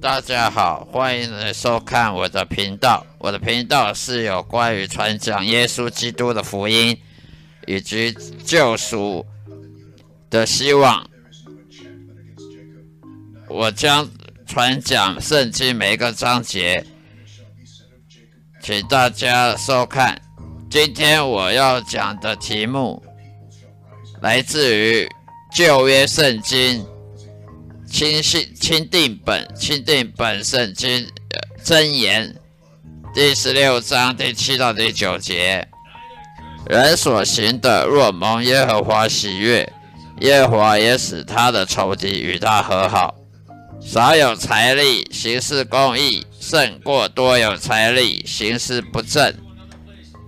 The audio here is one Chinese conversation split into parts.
大家好，欢迎来收看我的频道。我的频道是有关于传讲耶稣基督的福音以及救赎的希望。我将传讲圣经每一个章节，请大家收看。今天我要讲的题目来自于旧约圣经。钦信钦定本钦定本圣经真言第十六章第七到第九节，人所行的若蒙耶和华喜悦，耶和华也使他的仇敌与他和好。少有财力行事公义，胜过多有财力行事不正。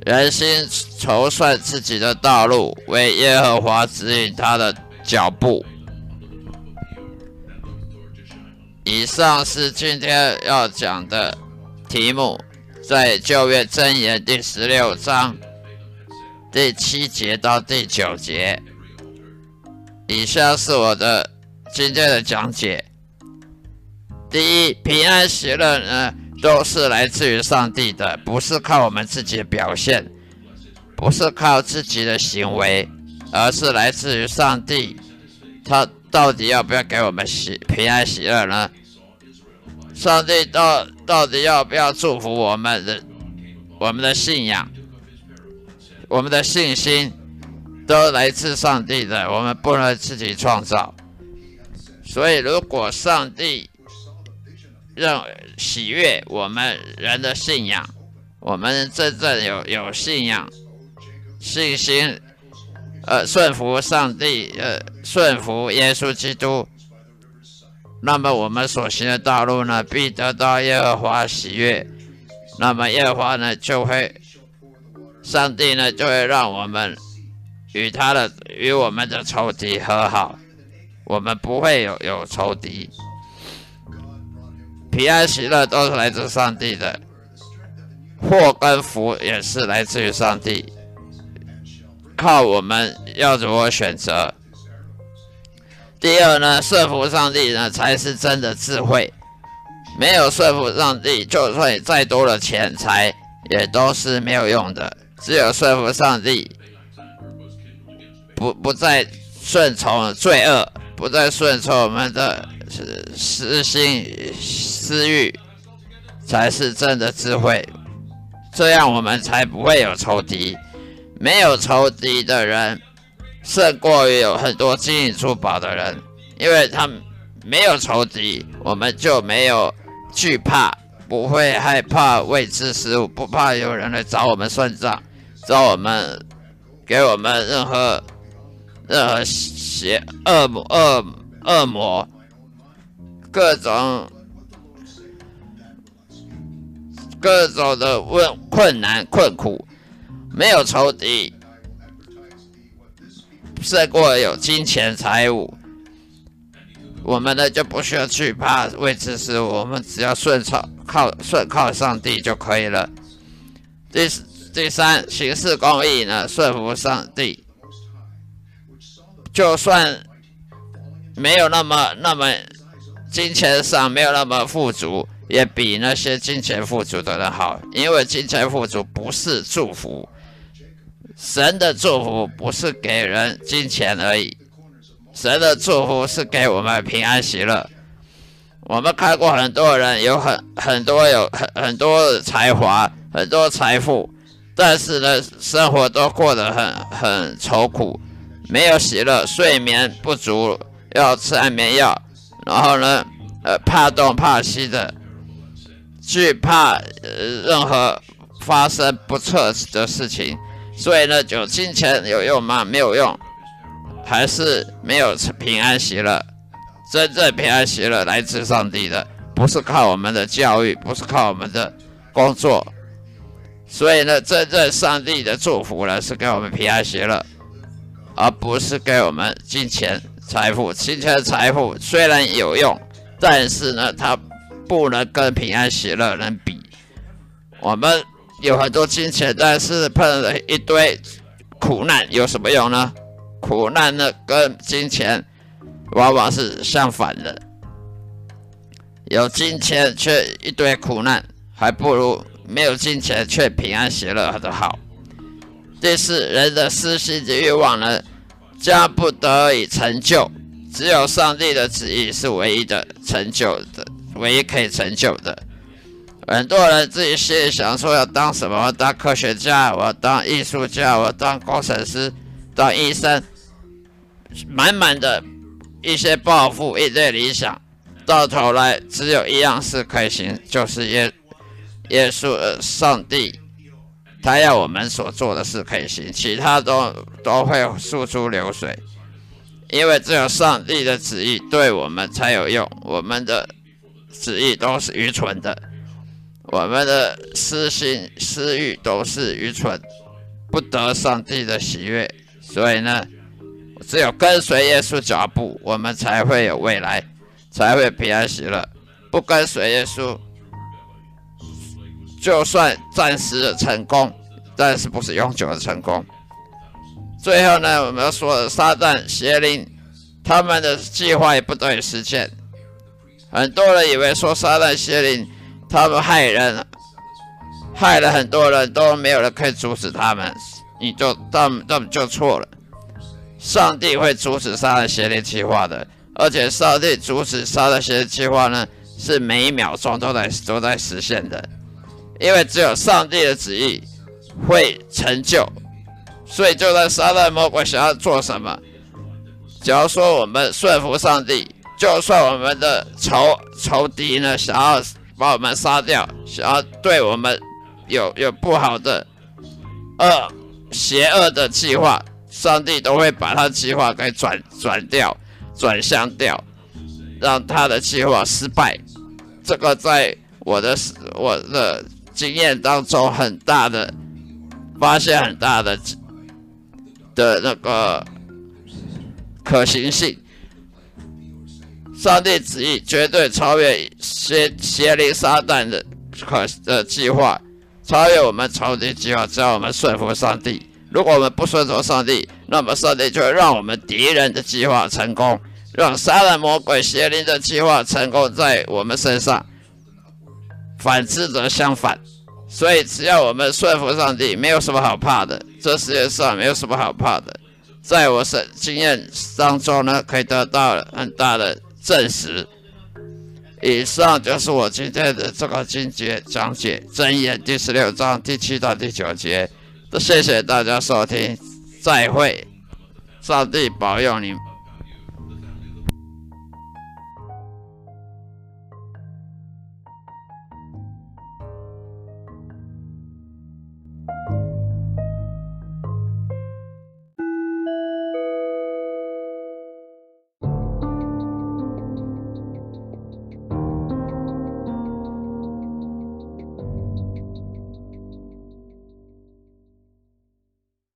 人心筹算自己的道路，为耶和华指引他的脚步。以上是今天要讲的题目，在旧约箴言第十六章第七节到第九节。以下是我的今天的讲解。第一，平安喜乐呢，都是来自于上帝的，不是靠我们自己的表现，不是靠自己的行为，而是来自于上帝。他到底要不要给我们喜平安喜乐呢？上帝到到底要不要祝福我们的我们的信仰、我们的信心，都来自上帝的，我们不能自己创造。所以，如果上帝让喜悦我们人的信仰，我们真正有有信仰、信心，呃，顺服上帝，呃，顺服耶稣基督。那么我们所行的道路呢，必得到耶和华喜悦。那么耶和华呢，就会，上帝呢，就会让我们与他的与我们的仇敌和好，我们不会有有仇敌。平安喜乐都是来自上帝的，祸跟福也是来自于上帝，靠我们要如何选择。第二呢，顺服上帝呢才是真的智慧。没有顺服上帝，就算再多的钱财，也都是没有用的。只有顺服上帝，不不再顺从罪恶，不再顺从我们的私心私欲，才是真的智慧。这样我们才不会有仇敌。没有仇敌的人。胜过于有很多金银珠宝的人，因为他们没有仇敌，我们就没有惧怕，不会害怕未知事物，不怕有人来找我们算账，找我们给我们任何任何邪恶魔恶恶魔各种各种的问困难困苦，没有仇敌。胜过有金钱财物，我们呢就不需要惧怕未知事物，我们只要顺从靠顺靠上帝就可以了。第第三，行事公义呢，顺服上帝，就算没有那么那么金钱上没有那么富足，也比那些金钱富足的人好，因为金钱富足不是祝福。神的祝福不是给人金钱而已，神的祝福是给我们平安喜乐。我们看过很多人有很很多有很很多才华，很多财富，但是呢，生活都过得很很愁苦，没有喜乐，睡眠不足，要吃安眠药，然后呢，呃，怕东怕西的，惧怕呃任何发生不测的事情。所以呢，有金钱有用吗？没有用，还是没有平安喜乐。真正平安喜乐来自上帝的，不是靠我们的教育，不是靠我们的工作。所以呢，真正上帝的祝福呢，是给我们平安喜乐，而不是给我们金钱财富。金钱财富虽然有用，但是呢，它不能跟平安喜乐能比。我们。有很多金钱，但是碰了一堆苦难，有什么用呢？苦难呢，跟金钱往往是相反的。有金钱却一堆苦难，还不如没有金钱却平安喜乐的好。第四，人的私心及欲望呢，将不得以成就，只有上帝的旨意是唯一的成就的，唯一可以成就的。很多人自己心里想说要当什么，当科学家，我当艺术家，我当工程师，当医生，满满的一些抱负，一堆理想，到头来只有一样事可以行，就是耶耶稣呃上帝，他要我们所做的事可以行，其他都都会付诸流水，因为只有上帝的旨意对我们才有用，我们的旨意都是愚蠢的。我们的私心私欲都是愚蠢，不得上帝的喜悦。所以呢，只有跟随耶稣脚步，我们才会有未来，才会平安喜乐。不跟随耶稣，就算暂时的成功，但是不是永久的成功。最后呢，我们要说撒旦邪灵，他们的计划也不得以实现。很多人以为说撒旦邪灵。他们害人，害了很多人，都没有人可以阻止他们，你就他们他们就错了。上帝会阻止杀人邪灵计划的，而且上帝阻止杀人邪灵计划呢，是每一秒钟都在都在实现的，因为只有上帝的旨意会成就。所以，就算杀人魔鬼想要做什么，假如说我们顺服上帝，就算我们的仇仇敌呢想要。把我们杀掉，想要对我们有有不好的恶、邪恶的计划，上帝都会把他计划给转转掉、转向掉，让他的计划失败。这个在我的我的经验当中，很大的发现，很大的的那个可行性。上帝旨意绝对超越邪邪灵撒旦的可的计划，超越我们仇敌计划。只要我们顺服上帝，如果我们不顺服上帝，那么上帝就会让我们敌人的计划成功，让杀人魔鬼邪灵的计划成功在我们身上。反之则相反。所以只要我们顺服上帝，没有什么好怕的。这世界上没有什么好怕的。在我的经验当中呢，可以得到很大的。证实。以上就是我今天的这个经节讲解，真言第十六章第七到第九节。谢谢大家收听，再会，上帝保佑你。